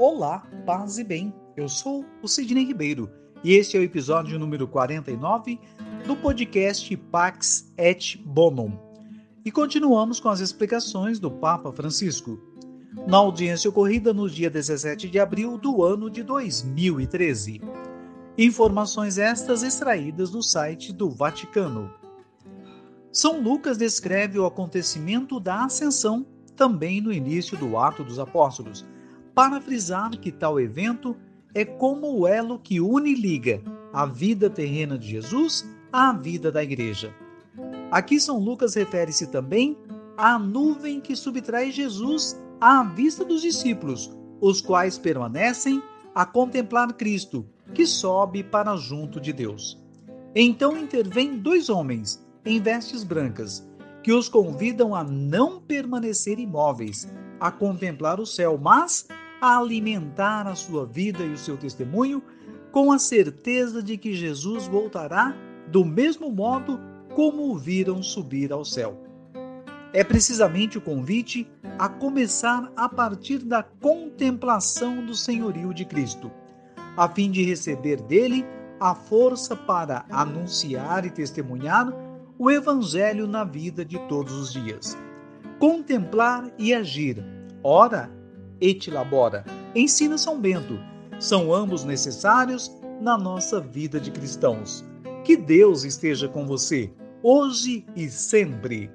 Olá, paz e bem. Eu sou o Sidney Ribeiro e este é o episódio número 49 do podcast Pax et Bonum. E continuamos com as explicações do Papa Francisco. Na audiência ocorrida no dia 17 de abril do ano de 2013. Informações estas extraídas do site do Vaticano. São Lucas descreve o acontecimento da ascensão também no início do Ato dos Apóstolos para frisar que tal evento é como o elo que une e liga a vida terrena de Jesus à vida da igreja. Aqui São Lucas refere-se também à nuvem que subtrai Jesus à vista dos discípulos, os quais permanecem a contemplar Cristo, que sobe para junto de Deus. Então intervêm dois homens em vestes brancas, que os convidam a não permanecer imóveis, a contemplar o céu, mas alimentar a sua vida e o seu testemunho com a certeza de que Jesus voltará do mesmo modo como o viram subir ao céu. É precisamente o convite a começar a partir da contemplação do senhorio de Cristo, a fim de receber dele a força para anunciar e testemunhar o Evangelho na vida de todos os dias. Contemplar e agir, ora et labora, ensina São Bento. São ambos necessários na nossa vida de cristãos. Que Deus esteja com você, hoje e sempre.